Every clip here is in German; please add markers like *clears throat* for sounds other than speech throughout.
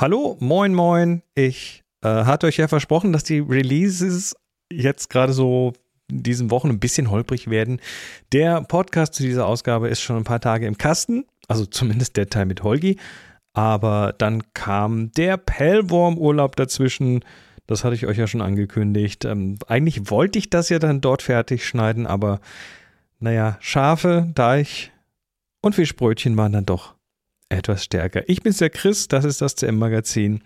Hallo, moin, moin. Ich äh, hatte euch ja versprochen, dass die Releases jetzt gerade so in diesen Wochen ein bisschen holprig werden. Der Podcast zu dieser Ausgabe ist schon ein paar Tage im Kasten, also zumindest der Teil mit Holgi. Aber dann kam der Pellworm-Urlaub dazwischen. Das hatte ich euch ja schon angekündigt. Ähm, eigentlich wollte ich das ja dann dort fertig schneiden, aber naja, Schafe, Deich und Fischbrötchen waren dann doch etwas stärker. Ich bin's der Chris, das ist das CM-Magazin.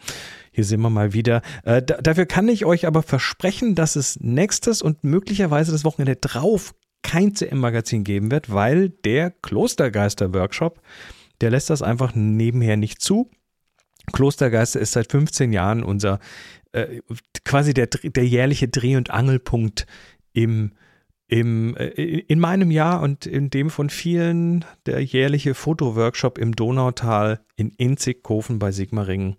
Hier sind wir mal wieder. Äh, dafür kann ich euch aber versprechen, dass es nächstes und möglicherweise das Wochenende drauf kein CM-Magazin geben wird, weil der Klostergeister-Workshop, der lässt das einfach nebenher nicht zu. Klostergeister ist seit 15 Jahren unser äh, quasi der, der jährliche Dreh- und Angelpunkt im im, äh, in meinem Jahr und in dem von vielen der jährliche Fotoworkshop im Donautal in Inzigkofen bei Sigmaringen.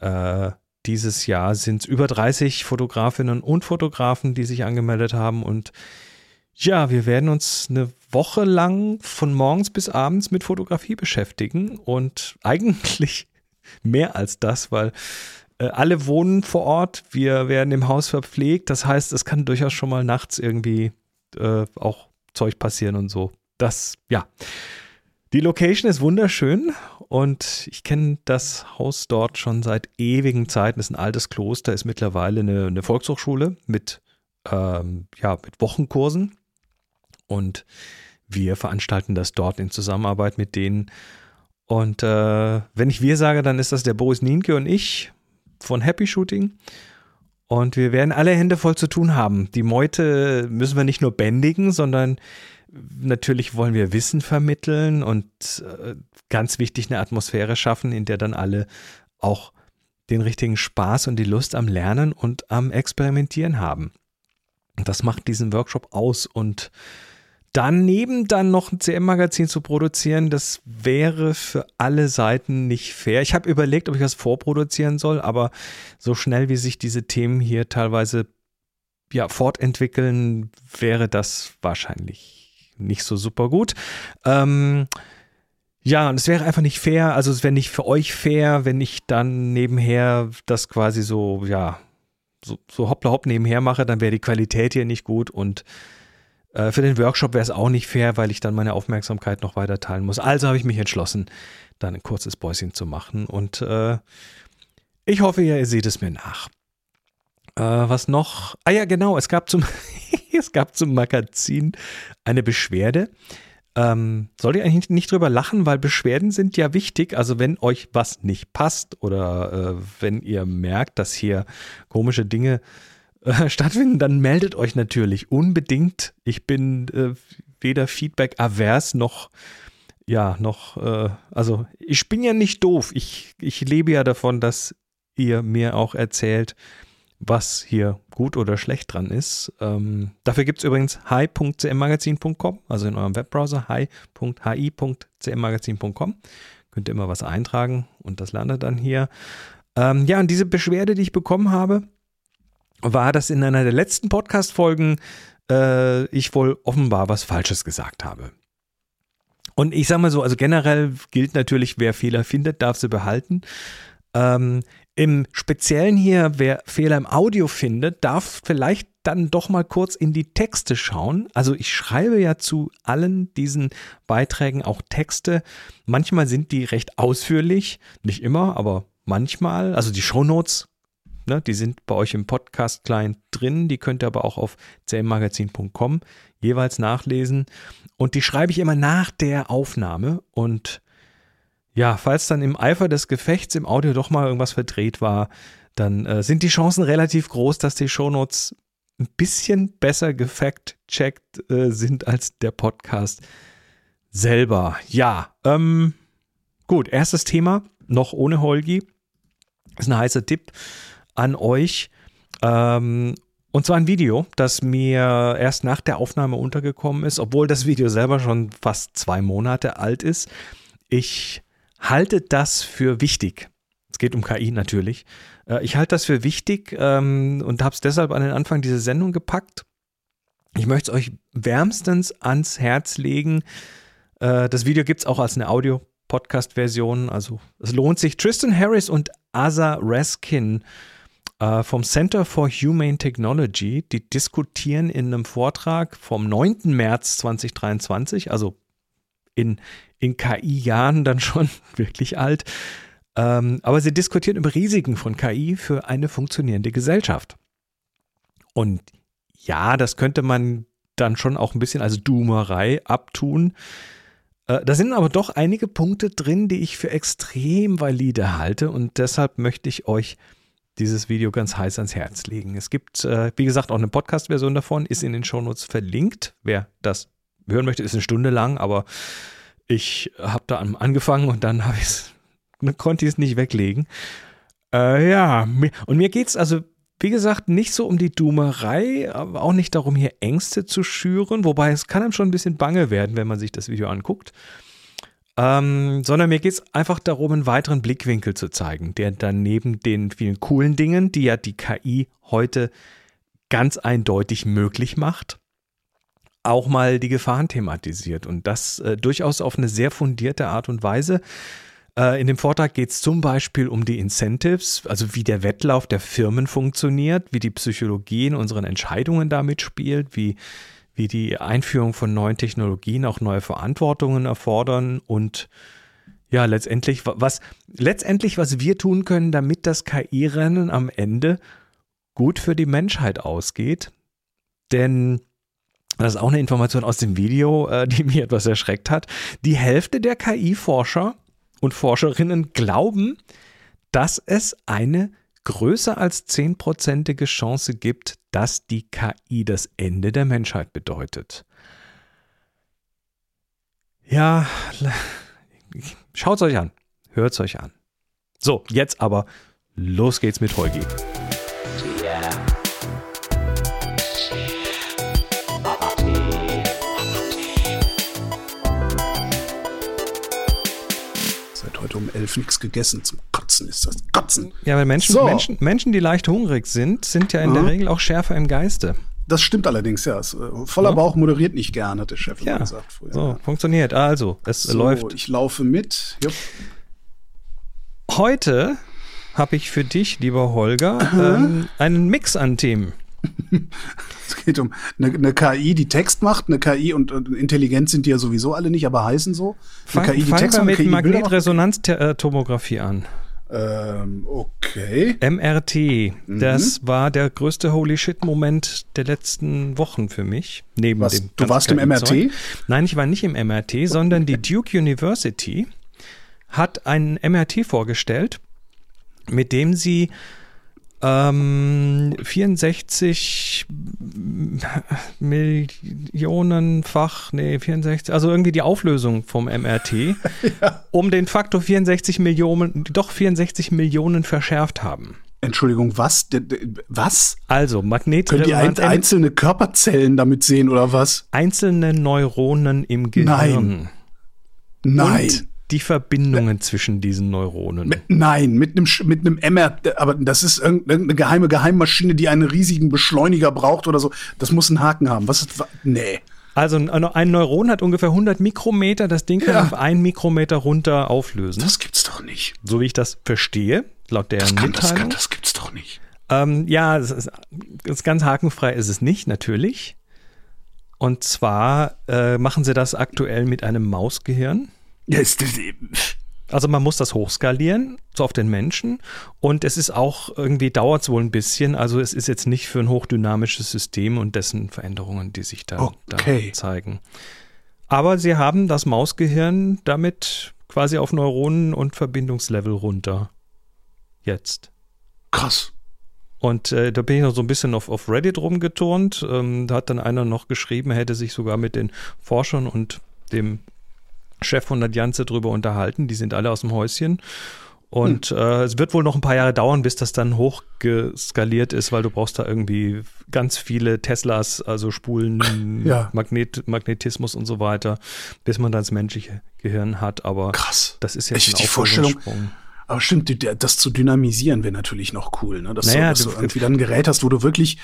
Äh, dieses Jahr sind es über 30 Fotografinnen und Fotografen, die sich angemeldet haben. Und ja, wir werden uns eine Woche lang von morgens bis abends mit Fotografie beschäftigen. Und eigentlich *laughs* mehr als das, weil äh, alle wohnen vor Ort. Wir werden im Haus verpflegt. Das heißt, es kann durchaus schon mal nachts irgendwie äh, auch Zeug passieren und so. Das, ja. Die Location ist wunderschön und ich kenne das Haus dort schon seit ewigen Zeiten. Es ist ein altes Kloster, ist mittlerweile eine, eine Volkshochschule mit, ähm, ja, mit Wochenkursen und wir veranstalten das dort in Zusammenarbeit mit denen. Und äh, wenn ich wir sage, dann ist das der Boris Nienke und ich von Happy Shooting. Und wir werden alle Hände voll zu tun haben. Die Meute müssen wir nicht nur bändigen, sondern natürlich wollen wir Wissen vermitteln und äh, ganz wichtig eine Atmosphäre schaffen, in der dann alle auch den richtigen Spaß und die Lust am Lernen und am Experimentieren haben. Das macht diesen Workshop aus und daneben dann noch ein CM-Magazin zu produzieren, das wäre für alle Seiten nicht fair. Ich habe überlegt, ob ich was vorproduzieren soll, aber so schnell wie sich diese Themen hier teilweise ja, fortentwickeln, wäre das wahrscheinlich nicht so super gut. Ähm, ja, und es wäre einfach nicht fair, also es wäre nicht für euch fair, wenn ich dann nebenher das quasi so, ja, so, so hoppla hopp nebenher mache, dann wäre die Qualität hier nicht gut und äh, für den Workshop wäre es auch nicht fair, weil ich dann meine Aufmerksamkeit noch weiter teilen muss. Also habe ich mich entschlossen, dann ein kurzes Päuschen zu machen. Und äh, ich hoffe, ihr seht es mir nach. Äh, was noch? Ah ja, genau, es gab zum, *laughs* es gab zum Magazin eine Beschwerde. Ähm, sollt ihr eigentlich nicht drüber lachen, weil Beschwerden sind ja wichtig. Also wenn euch was nicht passt oder äh, wenn ihr merkt, dass hier komische Dinge äh, stattfinden, dann meldet euch natürlich unbedingt. Ich bin äh, weder Feedback avers noch ja, noch, äh, also ich bin ja nicht doof. Ich, ich lebe ja davon, dass ihr mir auch erzählt, was hier gut oder schlecht dran ist. Ähm, dafür gibt es übrigens hi.cmmagazin.com, also in eurem Webbrowser hi.hi.cmmagazin.com. Könnt ihr immer was eintragen und das landet dann hier. Ähm, ja, und diese Beschwerde, die ich bekommen habe, war, dass in einer der letzten Podcast-Folgen äh, ich wohl offenbar was Falsches gesagt habe. Und ich sage mal so, also generell gilt natürlich, wer Fehler findet, darf sie behalten. Ähm, Im Speziellen hier, wer Fehler im Audio findet, darf vielleicht dann doch mal kurz in die Texte schauen. Also ich schreibe ja zu allen diesen Beiträgen auch Texte. Manchmal sind die recht ausführlich, nicht immer, aber manchmal. Also die Shownotes Ne, die sind bei euch im Podcast-Client drin. Die könnt ihr aber auch auf cmmagazin.com jeweils nachlesen. Und die schreibe ich immer nach der Aufnahme. Und ja, falls dann im Eifer des Gefechts im Audio doch mal irgendwas verdreht war, dann äh, sind die Chancen relativ groß, dass die Shownotes ein bisschen besser gefact-checkt äh, sind als der Podcast selber. Ja, ähm, gut, erstes Thema, noch ohne Holgi. Ist ein heißer Tipp an euch. Ähm, und zwar ein Video, das mir erst nach der Aufnahme untergekommen ist, obwohl das Video selber schon fast zwei Monate alt ist. Ich halte das für wichtig. Es geht um KI natürlich. Äh, ich halte das für wichtig ähm, und habe es deshalb an den Anfang dieser Sendung gepackt. Ich möchte es euch wärmstens ans Herz legen. Äh, das Video gibt es auch als eine Audio Podcast-Versionen. Also es lohnt sich. Tristan Harris und Asa Raskin äh, vom Center for Humane Technology, die diskutieren in einem Vortrag vom 9. März 2023, also in, in KI-Jahren dann schon *laughs* wirklich alt. Ähm, aber sie diskutieren über Risiken von KI für eine funktionierende Gesellschaft. Und ja, das könnte man dann schon auch ein bisschen als Doomerei abtun. Äh, da sind aber doch einige Punkte drin, die ich für extrem valide halte und deshalb möchte ich euch dieses Video ganz heiß ans Herz legen. Es gibt, äh, wie gesagt, auch eine Podcast-Version davon, ist in den Shownotes verlinkt. Wer das hören möchte, ist eine Stunde lang, aber ich habe da angefangen und dann habe ich *laughs* konnte ich es nicht weglegen. Äh, ja, und mir geht es also, wie gesagt, nicht so um die Doomerei, aber auch nicht darum, hier Ängste zu schüren, wobei es kann einem schon ein bisschen bange werden, wenn man sich das Video anguckt. Ähm, sondern mir geht es einfach darum, einen weiteren Blickwinkel zu zeigen, der dann neben den vielen coolen Dingen, die ja die KI heute ganz eindeutig möglich macht, auch mal die Gefahren thematisiert und das äh, durchaus auf eine sehr fundierte Art und Weise. Äh, in dem Vortrag geht es zum Beispiel um die Incentives, also wie der Wettlauf der Firmen funktioniert, wie die Psychologie in unseren Entscheidungen damit spielt, wie, wie die Einführung von neuen Technologien auch neue Verantwortungen erfordern und ja, letztendlich, was, letztendlich, was wir tun können, damit das KI-Rennen am Ende gut für die Menschheit ausgeht. Denn das ist auch eine Information aus dem Video, äh, die *laughs* mich etwas erschreckt hat. Die Hälfte der KI-Forscher und Forscherinnen glauben, dass es eine größer als 10%ige Chance gibt, dass die KI das Ende der Menschheit bedeutet. Ja, *laughs* schaut es euch an, hört es euch an. So, jetzt aber los geht's mit Holgi. heute um elf nichts gegessen. Zum Kotzen ist das Kotzen. Ja, weil Menschen, so. Menschen, Menschen, die leicht hungrig sind, sind ja in mhm. der Regel auch schärfer im Geiste. Das stimmt allerdings, ja. Äh, voller ja. Bauch moderiert nicht gern, hat der Chef ja. gesagt früher. So, funktioniert. Also, es so, läuft. Ich laufe mit. Jupp. Heute habe ich für dich, lieber Holger, ähm, einen Mix an Themen. *laughs* es geht um eine, eine, KI, die Text macht, eine KI und, und, intelligent sind die ja sowieso alle nicht, aber heißen so. Eine Fang, KI, die Text wir mit Magnetresonanztomographie an. Ähm, okay. MRT, mhm. das war der größte Holy Shit-Moment der letzten Wochen für mich. Neben Was, dem du warst im MRT? Nein, ich war nicht im MRT, sondern die Duke University hat einen MRT vorgestellt, mit dem sie ähm, 64 Millionenfach, nee, 64, also irgendwie die Auflösung vom MRT *laughs* ja. um den Faktor 64 Millionen, doch 64 Millionen verschärft haben. Entschuldigung, was? Was? Also, Magnetresonanz. Können die ein, einzelne Körperzellen damit sehen oder was? Einzelne Neuronen im Gehirn. Nein. Nein. Und die Verbindungen zwischen diesen Neuronen. Mit, nein, mit einem, mit einem MR, aber das ist irgendeine geheime Geheimmaschine, die einen riesigen Beschleuniger braucht oder so. Das muss einen Haken haben. Was ist, nee. Also ein Neuron hat ungefähr 100 Mikrometer, das Ding kann ja. auf einen Mikrometer runter auflösen. Das gibt's doch nicht. So wie ich das verstehe, laut der das, kann, das, kann, das gibt's doch nicht. Ähm, ja, es ist, ist ganz hakenfrei ist es nicht, natürlich. Und zwar äh, machen sie das aktuell mit einem Mausgehirn. Ist das eben. Also man muss das hochskalieren, so auf den Menschen. Und es ist auch, irgendwie dauert es wohl ein bisschen. Also es ist jetzt nicht für ein hochdynamisches System und dessen Veränderungen, die sich da, okay. da zeigen. Aber sie haben das Mausgehirn damit quasi auf Neuronen und Verbindungslevel runter. Jetzt. Krass. Und äh, da bin ich noch so ein bisschen auf, auf Reddit rumgeturnt. Ähm, da hat dann einer noch geschrieben, er hätte sich sogar mit den Forschern und dem Chef von der Janze drüber unterhalten. Die sind alle aus dem Häuschen. Und hm. äh, es wird wohl noch ein paar Jahre dauern, bis das dann hochgeskaliert ist, weil du brauchst da irgendwie ganz viele Teslas, also Spulen, *laughs* ja. Magnet, Magnetismus und so weiter, bis man dann das menschliche Gehirn hat. Aber Krass. das ist jetzt Echt, ein die Vorstellung. Aber stimmt, das zu dynamisieren wäre natürlich noch cool, ne? Dass, naja, du, dass du irgendwie dann ein Gerät hast, wo du wirklich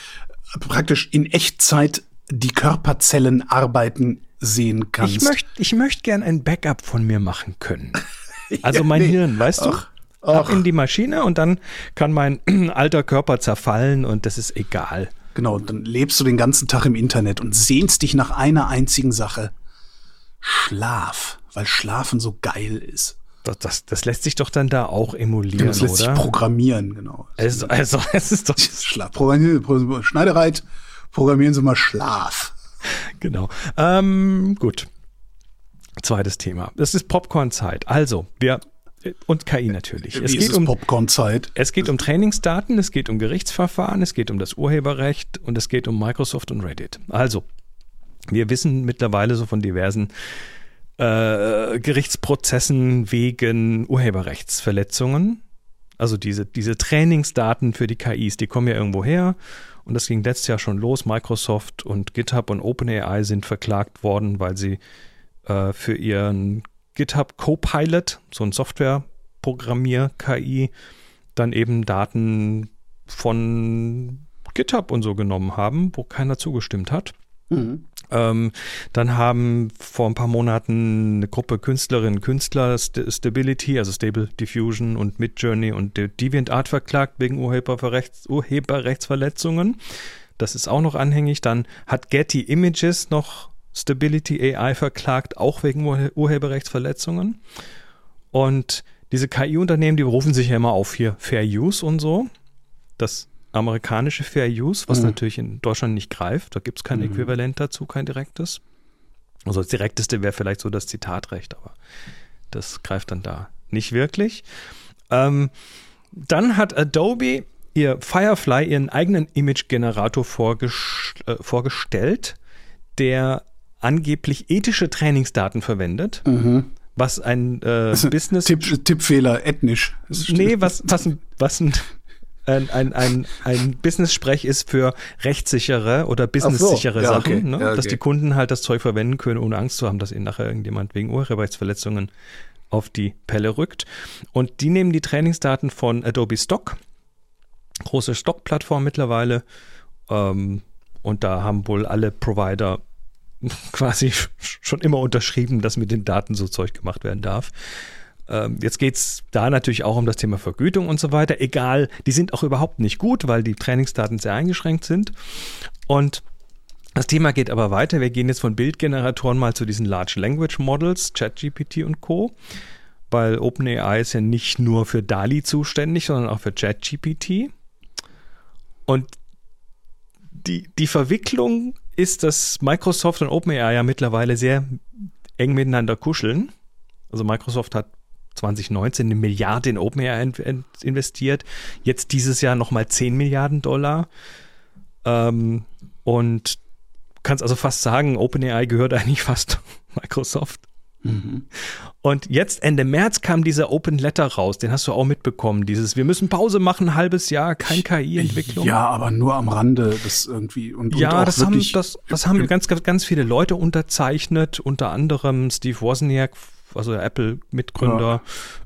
praktisch in Echtzeit die Körperzellen arbeiten sehen kannst. Ich möchte ich möcht gern ein Backup von mir machen können. *laughs* Also mein nee. Hirn, weißt du? Ach, Ab in die Maschine und dann kann mein *clears throat* alter Körper zerfallen und das ist egal. Genau, dann lebst du den ganzen Tag im Internet und sehnst dich nach einer einzigen Sache. Schlaf, weil Schlafen so geil ist. Das, das, das lässt sich doch dann da auch emulieren, Das lässt oder? sich programmieren, genau. Es, also, *laughs* es ist doch Schlaf. Programmieren, Schneidereit, programmieren Sie mal Schlaf. *laughs* Genau. Ähm, gut. Zweites Thema. Das ist Popcorn-Zeit. Also, wir und KI natürlich. Wie es geht um Popcorn-Zeit. Es geht um Trainingsdaten, es geht um Gerichtsverfahren, es geht um das Urheberrecht und es geht um Microsoft und Reddit. Also, wir wissen mittlerweile so von diversen äh, Gerichtsprozessen wegen Urheberrechtsverletzungen. Also diese, diese Trainingsdaten für die KIs, die kommen ja irgendwo her. Und das ging letztes Jahr schon los. Microsoft und GitHub und OpenAI sind verklagt worden, weil sie äh, für ihren GitHub Copilot, so ein Software-Programmier-KI, dann eben Daten von GitHub und so genommen haben, wo keiner zugestimmt hat. Mhm. Ähm, dann haben vor ein paar Monaten eine Gruppe Künstlerinnen und Künstler St Stability, also Stable Diffusion und Midjourney und DeviantArt verklagt wegen Urheberrechts Urheberrechtsverletzungen. Das ist auch noch anhängig. Dann hat Getty Images noch Stability AI verklagt, auch wegen Ur Urheberrechtsverletzungen. Und diese KI-Unternehmen, die berufen sich ja immer auf hier Fair Use und so. Das amerikanische Fair Use, was mhm. natürlich in Deutschland nicht greift. Da gibt es kein mhm. Äquivalent dazu, kein direktes. Also das direkteste wäre vielleicht so das Zitatrecht, aber das greift dann da nicht wirklich. Ähm, dann hat Adobe ihr Firefly ihren eigenen Image-Generator vorges äh, vorgestellt, der angeblich ethische Trainingsdaten verwendet. Mhm. Was ein äh, Business. Tipp, Tippfehler, ethnisch. Nee, was, was, was ein ein, ein, ein, ein Business-Sprech ist für rechtssichere oder businesssichere so. ja, Sachen, okay. ne? ja, okay. dass die Kunden halt das Zeug verwenden können, ohne Angst zu haben, dass ihnen nachher irgendjemand wegen Urheberrechtsverletzungen auf die Pelle rückt. Und die nehmen die Trainingsdaten von Adobe Stock, große Stock-Plattform mittlerweile, ähm, und da haben wohl alle Provider *laughs* quasi schon immer unterschrieben, dass mit den Daten so Zeug gemacht werden darf. Ähm, jetzt geht es da natürlich auch um das Thema Vergütung und so weiter. Egal, die sind auch überhaupt nicht gut, weil die Trainingsdaten sehr eingeschränkt sind. Und das Thema geht aber weiter. Wir gehen jetzt von Bildgeneratoren mal zu diesen Large Language Models, ChatGPT und Co. Weil OpenAI ist ja nicht nur für DALI zuständig, sondern auch für ChatGPT. Und die, die Verwicklung ist, dass Microsoft und OpenAI ja mittlerweile sehr eng miteinander kuscheln. Also Microsoft hat 2019 eine Milliarde in OpenAI investiert, jetzt dieses Jahr nochmal 10 Milliarden Dollar. Ähm, und kannst also fast sagen, OpenAI gehört *laughs* eigentlich fast Microsoft. Mhm. Und jetzt Ende März kam dieser Open Letter raus, den hast du auch mitbekommen. Dieses, wir müssen Pause machen, ein halbes Jahr, kein KI-Entwicklung. Ja, aber nur am Rande, das irgendwie und, ja, und das haben das, das haben ganz, ganz viele Leute unterzeichnet, unter anderem Steve Wozniak, also der Apple-Mitgründer,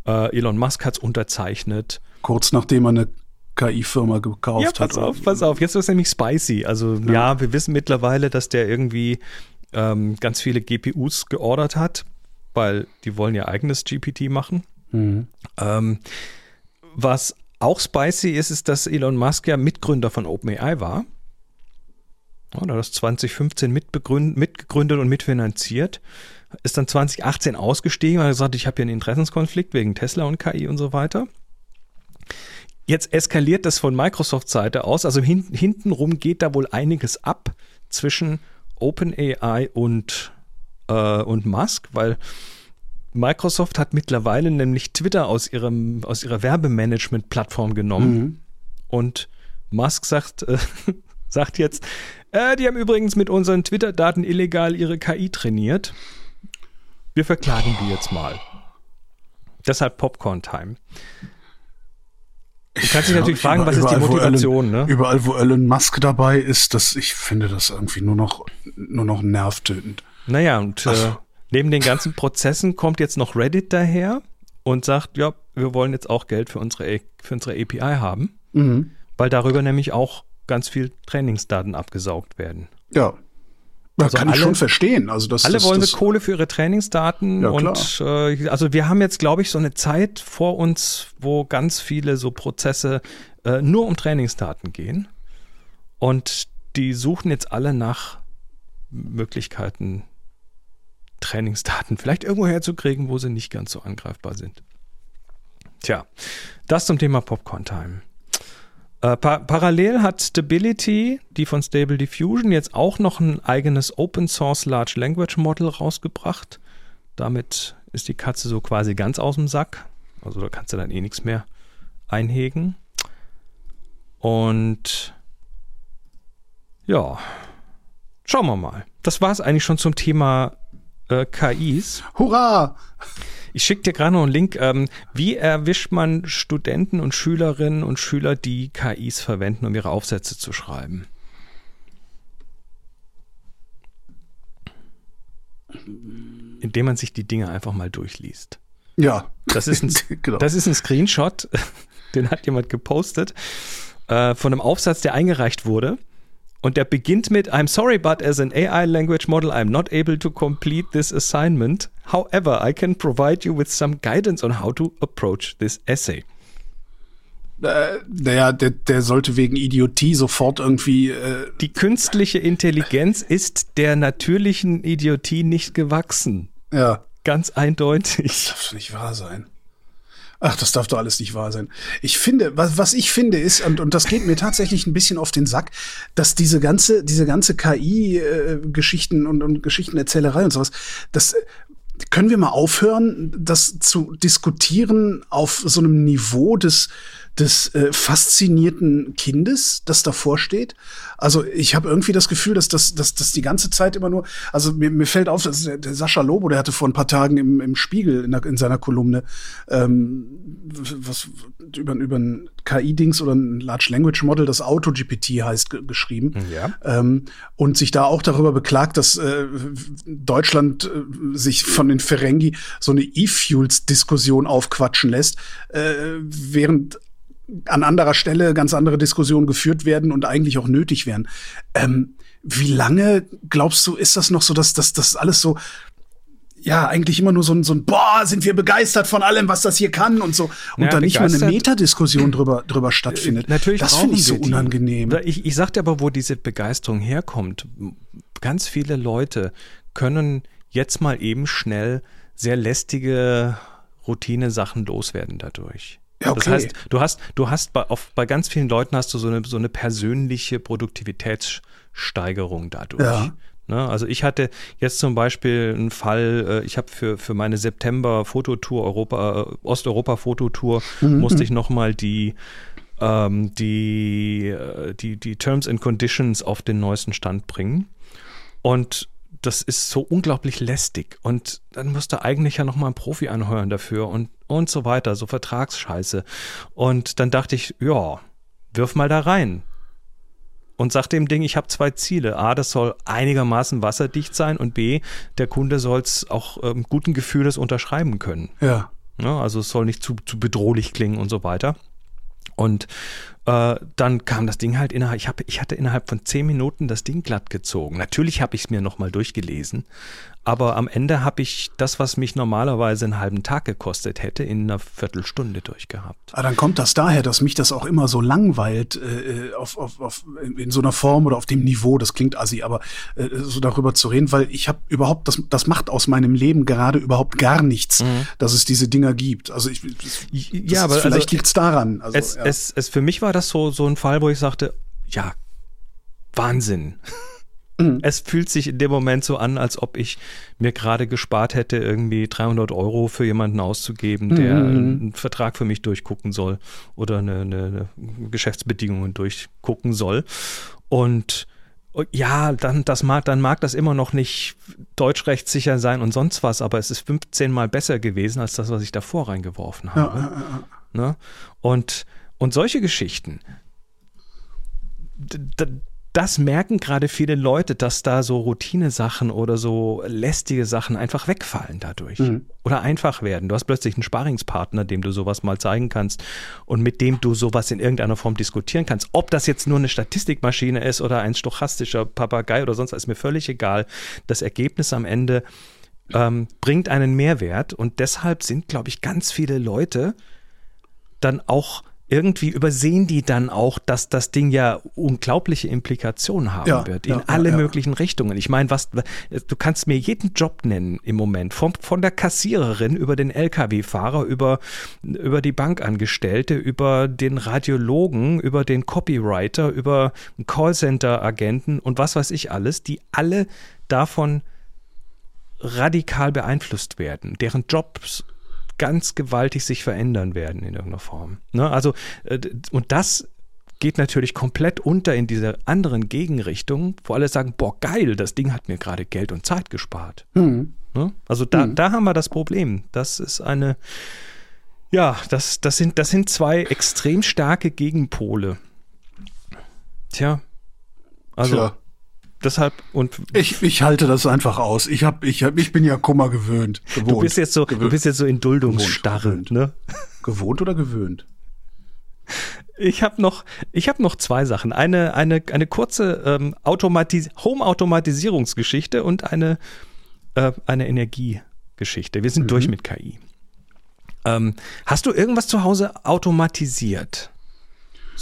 ja. äh, Elon Musk hat es unterzeichnet. Kurz nachdem er eine KI-Firma gekauft ja, pass hat. Pass auf, pass auf, jetzt ist es nämlich spicy. Also ja. ja, wir wissen mittlerweile, dass der irgendwie ähm, ganz viele GPUs geordert hat weil die wollen ihr eigenes GPT machen. Mhm. Ähm, was auch spicy ist, ist, dass Elon Musk ja Mitgründer von OpenAI war. Ja, er hat das 2015 mitgegründet und mitfinanziert. Ist dann 2018 ausgestiegen und hat gesagt, ich habe hier einen Interessenskonflikt wegen Tesla und KI und so weiter. Jetzt eskaliert das von Microsoft-Seite aus. Also hin, hintenrum geht da wohl einiges ab zwischen OpenAI und äh, und Musk, weil Microsoft hat mittlerweile nämlich Twitter aus, ihrem, aus ihrer Werbemanagement-Plattform genommen. Mhm. Und Musk sagt, äh, *laughs* sagt jetzt, äh, die haben übrigens mit unseren Twitter-Daten illegal ihre KI trainiert. Wir verklagen die jetzt mal. Deshalb Popcorn-Time. Du kannst dich natürlich fragen, was ist die Motivation, Elon, ne? Überall, wo Elon Musk dabei ist, das, ich finde das irgendwie nur noch, nur noch nervtötend. Naja, und äh, neben den ganzen Prozessen kommt jetzt noch Reddit daher und sagt, ja, wir wollen jetzt auch Geld für unsere, für unsere API haben, mhm. weil darüber nämlich auch ganz viel Trainingsdaten abgesaugt werden. Ja. Also kann alle, ich schon verstehen. Also das, alle das, wollen das, Kohle für ihre Trainingsdaten Ja, und äh, also wir haben jetzt, glaube ich, so eine Zeit vor uns, wo ganz viele so Prozesse äh, nur um Trainingsdaten gehen. Und die suchen jetzt alle nach Möglichkeiten, Trainingsdaten vielleicht irgendwo herzukriegen, wo sie nicht ganz so angreifbar sind. Tja, das zum Thema Popcorn Time. Äh, pa parallel hat Stability, die von Stable Diffusion, jetzt auch noch ein eigenes Open Source Large Language Model rausgebracht. Damit ist die Katze so quasi ganz aus dem Sack. Also da kannst du dann eh nichts mehr einhegen. Und ja, schauen wir mal. Das war es eigentlich schon zum Thema äh, KIs. Hurra! Ich schicke dir gerade noch einen Link. Ähm, wie erwischt man Studenten und Schülerinnen und Schüler, die KIs verwenden, um ihre Aufsätze zu schreiben? Indem man sich die Dinge einfach mal durchliest. Ja. Das ist ein, *laughs* Genau. das ist ein Screenshot, *laughs* den hat jemand gepostet, äh, von einem Aufsatz, der eingereicht wurde. Und der beginnt mit I'm sorry, but as an AI language model, I'm not able to complete this assignment. However, I can provide you with some guidance on how to approach this essay. Äh, naja, der, der sollte wegen Idiotie sofort irgendwie. Äh, Die künstliche Intelligenz ist der natürlichen Idiotie nicht gewachsen. ja. Ganz eindeutig. Das darf nicht wahr sein. Ach, das darf doch alles nicht wahr sein. Ich finde, was, was ich finde ist, und, und das geht mir tatsächlich ein bisschen auf den Sack, dass diese ganze, diese ganze KI-Geschichten und, und Geschichtenerzählerei und sowas, das äh, können wir mal aufhören, das zu diskutieren auf so einem Niveau des, des äh, faszinierten Kindes, das davor steht. Also ich habe irgendwie das Gefühl, dass das dass, dass die ganze Zeit immer nur, also mir, mir fällt auf, dass der, Sascha Lobo, der hatte vor ein paar Tagen im, im Spiegel in, der, in seiner Kolumne ähm, was über, über ein KI-Dings oder ein Large Language Model, das AutoGPT heißt, ge- geschrieben. Ja. Ähm, und sich da auch darüber beklagt, dass äh, Deutschland äh, sich von den Ferengi so eine E-Fuels-Diskussion aufquatschen lässt, äh, während an anderer Stelle ganz andere Diskussionen geführt werden und eigentlich auch nötig wären. Ähm, wie lange glaubst du, ist das noch so, dass das alles so ja, eigentlich immer nur so ein, so ein, boah, sind wir begeistert von allem, was das hier kann und so. Und Ja, da nicht mal eine Metadiskussion drüber, drüber stattfindet. Natürlich das finde ich so die. unangenehm. Da- Ich, ich sag dir aber, wo diese Begeisterung herkommt. Ganz viele Leute können jetzt mal eben schnell sehr lästige Routine-Sachen loswerden dadurch. Ja, okay. Das heißt, du hast, du hast bei, auf, bei ganz vielen Leuten hast du so eine, so eine persönliche Produktivitätssteigerung dadurch. Ja. Ne? Also ich hatte jetzt zum Beispiel einen Fall, äh, ich habe für, für meine September-Fototour, Europa, äh, Osteuropa-Fototour, musste ich nochmal die ähm, die, äh, die, die Terms and Conditions auf den neuesten Stand bringen. Und das ist so unglaublich lästig. Und dann musst du eigentlich ja nochmal einen Profi anheuern dafür und, und so weiter, so Vertragsscheiße. Und dann dachte ich, ja, wirf mal da rein. Und sag dem Ding, ich habe zwei Ziele. A, das soll einigermaßen wasserdicht sein und B, der Kunde soll es auch ähm, guten Gefühles unterschreiben können. ja. Ne? Also es soll nicht zu, zu bedrohlich klingen und so weiter. Und äh, dann kam das Ding halt innerhalb, ich, hab, ich hatte innerhalb von zehn Minuten das Ding glatt gezogen. Natürlich habe ich es mir nochmal durchgelesen, aber am Ende habe ich das, was mich normalerweise einen halben Tag gekostet hätte, in einer Viertelstunde durchgehabt. Ah, dann kommt das daher, dass mich das auch immer so langweilt, äh, auf, auf, auf, in so einer Form oder auf dem Niveau, das klingt assi, aber äh, so darüber zu reden, weil ich habe überhaupt, das, das macht aus meinem Leben gerade überhaupt gar nichts, dass es diese Dinger gibt. Also ich, das, Ja, aber vielleicht also- liegt's daran. Also, es, ja. es, es, für mich war das so, so ein Fall, wo ich sagte, ja, Wahnsinn. Mhm. Es fühlt sich in dem Moment so an, als ob ich mir gerade gespart hätte, irgendwie 300 Euro für jemanden auszugeben, der Mhm. einen Vertrag für mich durchgucken soll oder eine, eine, eine Geschäftsbedingungen durchgucken soll. Und ja, dann, das mag, dann mag das immer noch nicht deutschrechtssicher sein und sonst was, aber es ist 15 Mal besser gewesen als das, was ich davor reingeworfen habe. ja, ja, ja. Ne? Und, und solche Geschichten, das merken gerade viele Leute, dass da so Routine-Sachen oder so lästige Sachen einfach wegfallen dadurch. Mhm. Oder einfach werden. Du hast plötzlich einen Sparingspartner, dem du sowas mal zeigen kannst und mit dem du sowas in irgendeiner Form diskutieren kannst. Ob das jetzt nur eine Statistikmaschine ist oder ein stochastischer Papagei oder sonst was, ist mir völlig egal. Das Ergebnis am Ende ähm, bringt einen Mehrwert und deshalb sind, glaube ich, ganz viele Leute dann auch irgendwie übersehen die dann auch, dass das Ding ja unglaubliche Implikationen haben ja, wird in ja, alle ja, möglichen Richtungen. Ich meine, was du kannst mir jeden Job nennen im Moment, von, von der Kassiererin über den LKW-Fahrer, über, über die Bankangestellte, über den Radiologen, über den Copywriter, über Callcenter-Agenten und was weiß ich alles, die alle davon radikal beeinflusst werden, deren Jobs ganz gewaltig sich verändern werden in irgendeiner Form. Ne? Also, äh, und das geht natürlich komplett unter in dieser anderen Gegenrichtung, wo alle sagen, boah, geil, das Ding hat mir gerade Geld und Zeit gespart. Mhm. Ne? Also da, mhm. da haben wir das Problem. Das ist eine, ja, das, das, sind, das sind zwei extrem starke Gegenpole. Tja, also Tja deshalb und ich, ich halte das einfach aus. Ich hab, ich hab, ich bin ja Kummer gewöhnt. Gewohnt. Du bist jetzt so, gewöhnt. du bist jetzt so in Duldungsstarre, ne? Gewohnt oder gewöhnt? Ich habe noch, ich habe noch zwei Sachen. Eine, eine, eine kurze ähm, Automatis Home-Automatisierungsgeschichte und eine, äh, eine Energiegeschichte. Wir sind mhm. durch mit KI. Ähm, hast du irgendwas zu Hause automatisiert?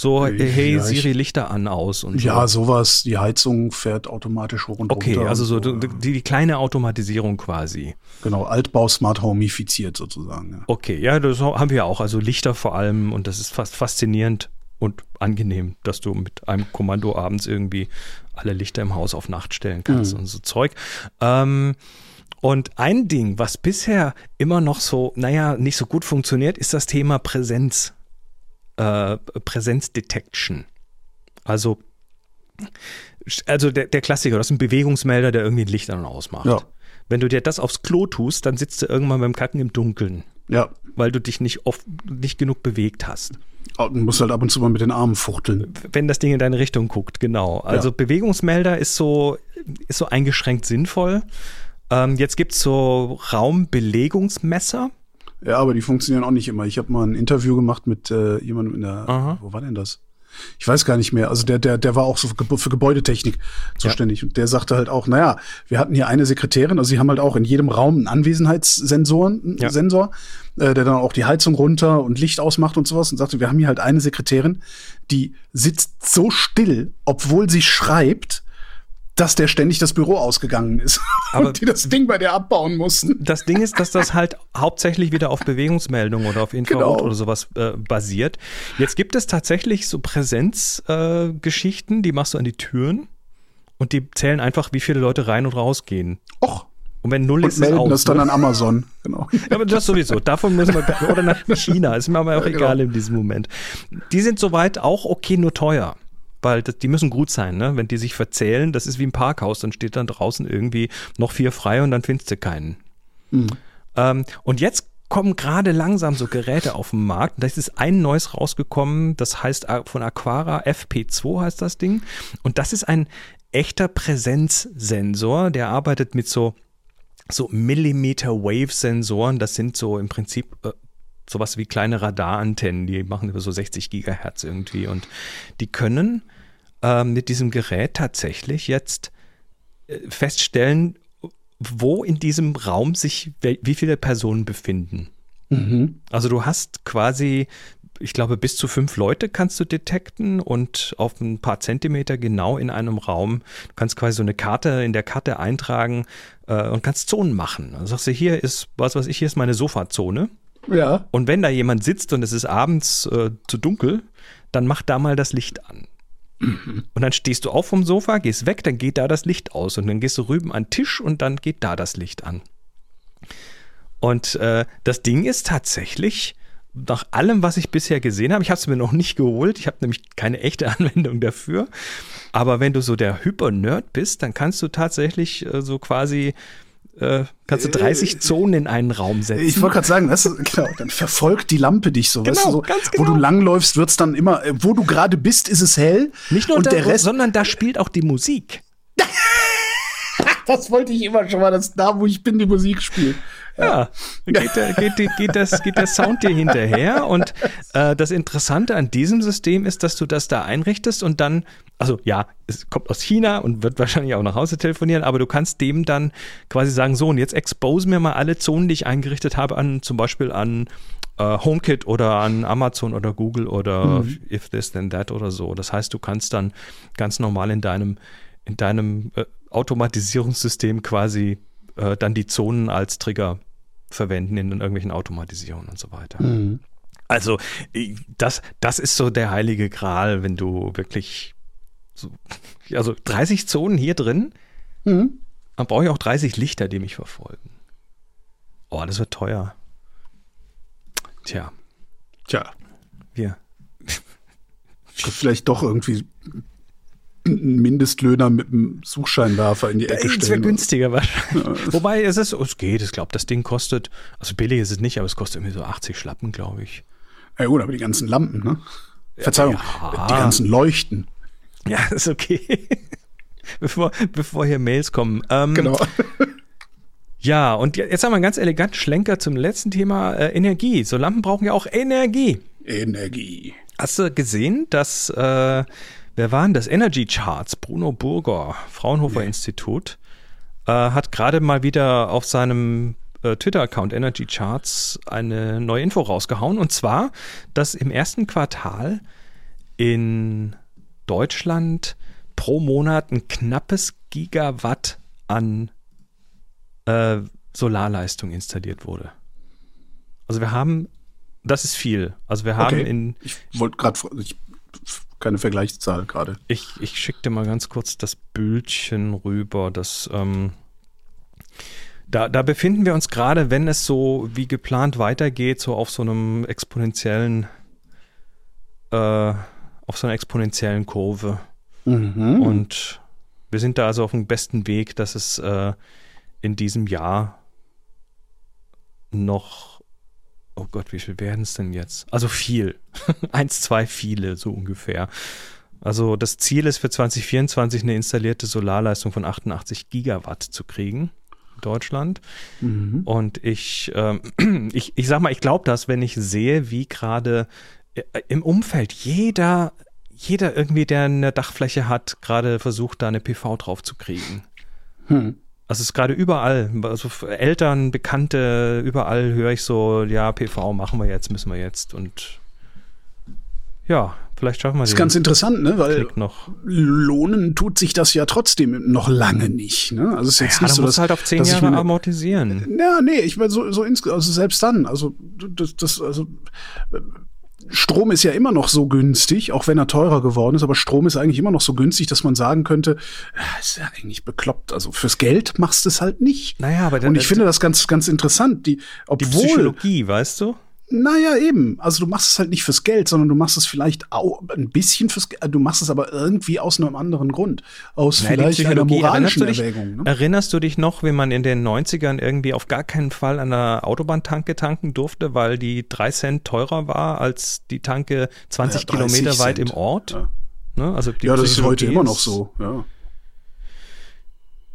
So, hey ja, Siri, Lichter an, aus und so. Ja, sowas. Die Heizung fährt automatisch hoch und okay, runter. Okay, also so die, die, kleine Automatisierung quasi. Genau, Altbau Smart Homeifiziert sozusagen. Ja. Okay, ja, das haben wir auch. Also Lichter vor allem und das ist fast faszinierend und angenehm, dass du mit einem Kommando abends irgendwie alle Lichter im Haus auf Nacht stellen kannst mhm. und so Zeug. Ähm, und ein Ding, was bisher immer noch so, naja, nicht so gut funktioniert, ist das Thema Präsenz äh, Präsenzdetection. Also, also der, der Klassiker, das ist ein Bewegungsmelder, der irgendwie ein Licht an und ausmacht. Ja. Wenn du dir das aufs Klo tust, dann sitzt du irgendwann beim Kacken im Dunkeln. Ja. Weil du dich nicht oft nicht genug bewegt hast. Du musst halt ab und zu mal mit den Armen fuchteln. Wenn das Ding in deine Richtung guckt, genau. Also ja. Bewegungsmelder ist so, ist so eingeschränkt sinnvoll. Ähm, jetzt gibt es so Raumbelegungsmesser. Ja, aber die funktionieren auch nicht immer. Ich habe mal ein Interview gemacht mit äh, jemandem in der, Aha. wo war denn das? Ich weiß gar nicht mehr. Also der, der, der war auch so für Gebäudetechnik zuständig. Ja. Und der sagte halt auch, naja, wir hatten hier eine Sekretärin, also sie haben halt auch in jedem Raum einen Anwesenheitssensor, ja. Sensor, äh, der dann auch die Heizung runter und Licht ausmacht und sowas. Und sagte, wir haben hier halt eine Sekretärin, die sitzt so still, obwohl sie schreibt, dass der ständig das Büro ausgegangen ist *laughs* Aber und die das Ding bei der abbauen mussten. Das Ding ist, dass das halt hauptsächlich wieder auf Bewegungsmeldungen oder auf Infrarot genau. oder sowas äh, basiert. Jetzt gibt es tatsächlich so Präsenzgeschichten, äh, die machst du an die Türen und die zählen einfach, wie viele Leute rein und raus gehen. Och. Und wenn null und ist, melden ist aus, das dann ne? an Amazon. Genau. *laughs* Ja, aber das sowieso. Davon müssen wir oder nach *laughs* China. Ist mir aber auch ja, egal genau. in diesem Moment. Die sind soweit auch okay, nur teuer weil das, die müssen gut sein, ne? Wenn die sich verzählen, das ist wie ein Parkhaus, dann steht dann draußen irgendwie noch vier frei und dann findest du keinen. Mhm. Ähm, und jetzt kommen gerade langsam so Geräte auf den Markt. Da ist ein neues rausgekommen, das heißt von Aquara FP2 heißt das Ding. Und das ist ein echter Präsenzsensor, der arbeitet mit so so Millimeter-Wave-Sensoren. Das sind so im Prinzip äh, sowas wie kleine Radarantennen, die machen über so 60 Gigahertz irgendwie und die können äh, mit diesem Gerät tatsächlich jetzt äh, feststellen, wo in diesem Raum sich wie viele Personen befinden. Mhm. Also du hast quasi, ich glaube, bis zu fünf Leute kannst du detekten und auf ein paar Zentimeter genau in einem Raum. Du kannst quasi so eine Karte in der Karte eintragen äh, und kannst Zonen machen. Also sagst du, hier ist, was weiß ich, hier ist meine Sofazone. Ja. Und wenn da jemand sitzt und es ist abends äh, zu dunkel, dann mach da mal das Licht an. Mhm. Und dann stehst du auf vom Sofa, gehst weg, dann geht da das Licht aus. Und dann gehst du rüben an den Tisch und dann geht da das Licht an. Und äh, das Ding ist tatsächlich, nach allem, was ich bisher gesehen habe, ich habe es mir noch nicht geholt, ich habe nämlich keine echte *laughs* Anwendung dafür. Aber wenn du so der Hyper-Nerd bist, dann kannst du tatsächlich äh, so quasi äh, kannst du 30 Zonen in einen Raum setzen. Ich wollte gerade sagen, das genau, dann verfolgt die Lampe dich so. Genau, weißt du, so ganz Wo genau. du langläufst, wird's dann immer, äh, wo du gerade bist, ist es hell. Nicht nur und da, der Rest, sondern da spielt auch die Musik. *laughs* das wollte ich immer schon mal, dass da, wo ich bin, die Musik spielt. Ja, geht, der, geht, geht, das, geht der Sound dir hinterher. Und äh, das Interessante an diesem System ist, dass du das da einrichtest und dann, also ja, es kommt aus China und wird wahrscheinlich auch nach Hause telefonieren, aber du kannst dem dann quasi sagen, so, und jetzt expose mir mal alle Zonen, die ich eingerichtet habe, an zum Beispiel an äh, HomeKit oder an Amazon oder Google oder If This Then That oder so. Das heißt, du kannst dann ganz normal in deinem, in deinem äh, Automatisierungssystem quasi äh, dann die Zonen als Trigger verwenden in irgendwelchen Automatisierungen und so weiter. Also ich- das, das ist so der heilige Gral, wenn du wirklich so, *laughs* also 30 Zonen hier drin, Mhm. dann brauche ich auch 30 Lichter, die mich verfolgen. Oh, das wird teuer. Tja, Tja, wir. vielleicht doch irgendwie Mindestlöhner mit einem Suchscheinwerfer in die Ecke Es wäre stellen. günstiger wahrscheinlich. Wobei es ist, es geht, ich glaube, das Ding kostet, also billig ist es nicht, aber es kostet irgendwie so 80 Schlappen, glaube ich. Ja gut, aber die ganzen Lampen, ne? Verzeihung, Ja. die ganzen Leuchten. Ja, *laughs* ist okay. bevor, bevor hier Mails kommen. Ähm, Genau. *laughs* Ja, und je- jetzt haben wir einen ganz eleganten Schlenker zum letzten Thema äh, Energie. So Lampen brauchen ja auch Energie. Energie. Hast du gesehen, dass, äh, wer waren das? Energy Charts, Bruno Burger, Fraunhofer Institut, äh, hat gerade mal wieder auf seinem äh, Twitter-Account Energy Charts eine neue Info rausgehauen. Und zwar, dass im ersten Quartal in Deutschland pro Monat ein knappes Gigawatt an äh, Solarleistung installiert wurde. Also wir haben, das ist viel. Also wir haben Okay. in, Ich wollte gerade, ich keine Vergleichszahl gerade. ich, ich schicke dir mal ganz kurz das Bildchen rüber. Das, ähm, da, da befinden wir uns gerade, wenn es so wie geplant weitergeht, so auf so einem exponentiellen, äh, auf so einer exponentiellen Kurve. Mhm. Und wir sind da also auf dem besten Weg, dass es äh, in diesem Jahr noch, oh Gott, wie viel werden es denn jetzt? Also viel. *laughs* Eins, zwei, viele, so ungefähr. Also das Ziel ist für 2024 eine installierte Solarleistung von 88 Gigawatt zu kriegen in Deutschland. Mhm. Und ich, ähm, *clears throat* ich, ich sag mal, ich glaube das, wenn ich sehe, wie gerade äh, im Umfeld jeder, jeder irgendwie, der eine Dachfläche hat, gerade versucht, da eine PV drauf zu kriegen. Hm. Also es ist gerade überall, also Eltern, Bekannte, überall höre ich so, ja, PV machen wir jetzt, müssen wir jetzt und ja, vielleicht schaffen wir Das ist ganz interessant, ne? Weil lohnen tut sich das ja trotzdem noch lange nicht. Ne? Also es ist jetzt Ja, nicht so, dass, halt auf zehn Jahre amortisieren. Ja, nee, ich meine so, so insgesamt, also selbst dann, also das, das, also Strom ist ja immer noch so günstig, auch wenn er teurer geworden ist, aber Strom ist eigentlich immer noch so günstig, dass man sagen könnte, ah, ist ja eigentlich bekloppt. Also fürs Geld machst du es halt nicht. Naja, aber Und ich finde das ganz, ganz interessant. Die, die obwohl, Psychologie, weißt du? Naja, eben. Also du machst es halt nicht fürs Geld, sondern du machst es vielleicht auch ein bisschen fürs Geld. Du machst es aber irgendwie aus einem anderen Grund. Aus Naja, vielleicht einer erinnerst moralischen du, dich, Erwägung. Ne? erinnerst du dich noch, wie man in den 90ern irgendwie auf gar keinen Fall an der Autobahntanke tanken durfte, weil die drei Cent teurer war als die Tanke 20 Ja, 30 Kilometer weit Cent. im Ort? Ja. Ne? Also Ja, das ist heute immer noch so. Ja.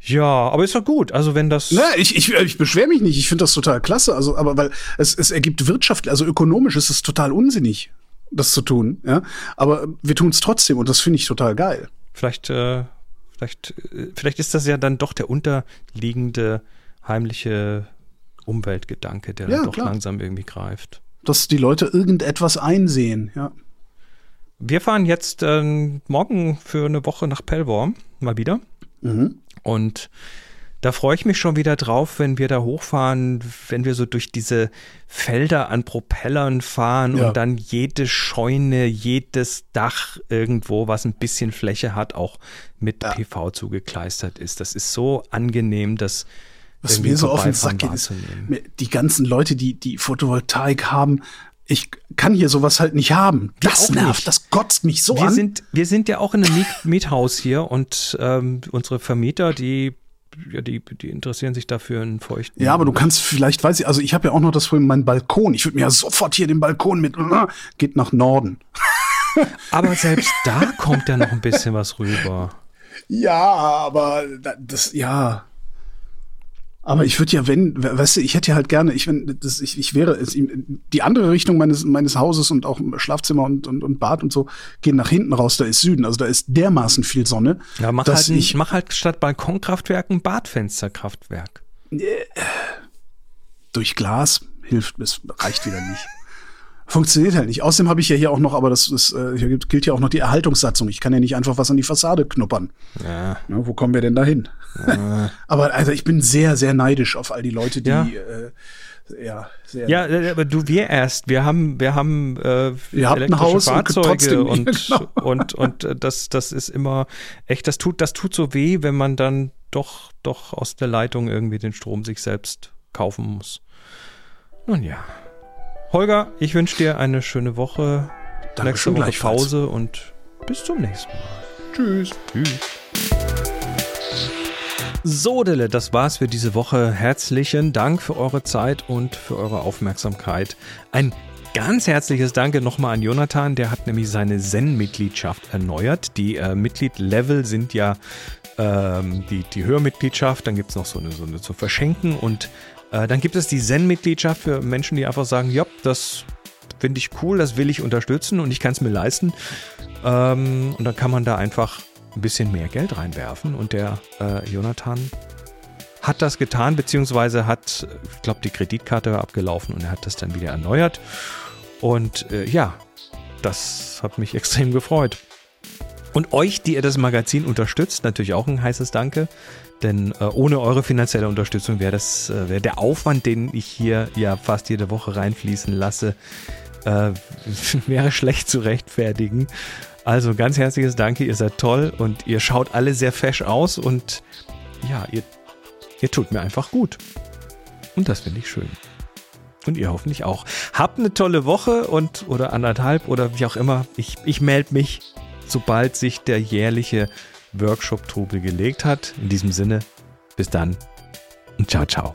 Ja, aber ist doch gut. Also wenn das. Na, ich, ich, ich beschwere mich nicht. Ich finde das total klasse. Also, aber weil es, es ergibt wirtschaftlich, also ökonomisch ist es total unsinnig, das zu tun. Ja, aber wir tun es trotzdem und das finde ich total geil. Vielleicht, äh, vielleicht, äh, vielleicht ist das ja dann doch der unterliegende heimliche Umweltgedanke, der Ja, dann doch klar. langsam irgendwie greift. Dass die Leute irgendetwas einsehen. Ja. Wir fahren jetzt ähm, morgen für eine Woche nach Pellworm mal wieder. Mhm. Und da freue ich mich schon wieder drauf, wenn wir da hochfahren, wenn wir so durch diese Felder an Propellern fahren Ja. und dann jede Scheune, jedes Dach irgendwo, was ein bisschen Fläche hat, auch mit Ja. PV zugekleistert ist. Das ist so angenehm, das Was mir so auf den Sack geht, ist, die ganzen Leute, die die Photovoltaik haben, ich kann hier sowas halt nicht haben. Wir Das nervt, nicht. das kotzt mich so wir an. sind, wir sind ja auch in einem Miet *laughs* Miethaus hier und ähm, unsere Vermieter, die ja, die, die interessieren sich dafür einen feuchten. Ja, aber du kannst vielleicht, weiß ich, also ich habe ja auch noch das Problem, mein Balkon. Ich würde mir ja sofort hier den Balkon mit, *laughs* geht nach Norden. *laughs* aber selbst da kommt ja noch ein bisschen was rüber. Ja, aber das, ja. Aber ich würde ja, wenn, weißt du, ich hätte ja halt gerne, ich, wenn, das, ich, ich wäre, die andere Richtung meines, meines Hauses und auch Schlafzimmer und, und, und Bad und so gehen nach hinten raus, da ist Süden, also da ist dermaßen viel Sonne. Ja, mach, halt, ich, mach halt statt Balkonkraftwerk ein Badfensterkraftwerk. Durch Glas hilft, es reicht wieder nicht. *laughs* Funktioniert halt nicht. Außerdem habe ich ja hier auch noch, aber das ist, äh, hier gilt ja auch noch die Erhaltungssatzung. Ich kann ja nicht einfach was an die Fassade knuppern. Ja. ja wo kommen wir denn da hin? Ja. *laughs* aber also ich bin sehr, sehr neidisch auf all die Leute, die ja. Äh, ja, sehr ja, äh, aber du, wir erst, wir haben, wir haben äh, wir haben ein Haus Fahrzeuge und und, *laughs* genau. und, und äh, das, das ist immer echt, das tut, das tut so weh, wenn man dann doch, doch aus der Leitung irgendwie den Strom sich selbst kaufen muss. Nun ja. Holger, ich wünsche dir eine schöne Woche. Danke Nächste Woche Pause und bis zum nächsten Mal. Tschüss. Tschüss. So, Dille, das war's für diese Woche. Herzlichen Dank für eure Zeit und für eure Aufmerksamkeit. Ein ganz herzliches Danke nochmal an Jonathan, der hat nämlich seine Zen-Mitgliedschaft erneuert. Die äh, Mitglied-Level sind ja ähm, die, die Hörmitgliedschaft, dann gibt es noch so eine, so eine zu verschenken und äh, dann gibt es die Zen-Mitgliedschaft für Menschen, die einfach sagen, ja, das finde ich cool, das will ich unterstützen und ich kann es mir leisten. Ähm, und dann kann man da einfach ein bisschen mehr Geld reinwerfen. Und der äh, Jonathan hat das getan, beziehungsweise hat, ich glaube, die Kreditkarte war abgelaufen und er hat das dann wieder erneuert. Und äh, ja, das hat mich *laughs* extrem gefreut. Und euch, die ihr das Magazin unterstützt, natürlich auch ein heißes Danke. Denn äh, ohne eure finanzielle Unterstützung wäre das äh, wär der Aufwand, den ich hier ja fast jede Woche reinfließen lasse, äh, *laughs* wäre schlecht zu rechtfertigen. Also ganz herzliches Danke, ihr seid toll und ihr schaut alle sehr fesch aus und ja, ihr, ihr tut mir einfach gut. Und das finde ich schön. Und ihr hoffentlich auch. Habt eine tolle Woche und oder anderthalb oder wie auch immer. Ich, ich melde mich, sobald sich der jährliche Workshop-Trubel gelegt hat. In diesem Sinne, bis dann und ciao, ciao.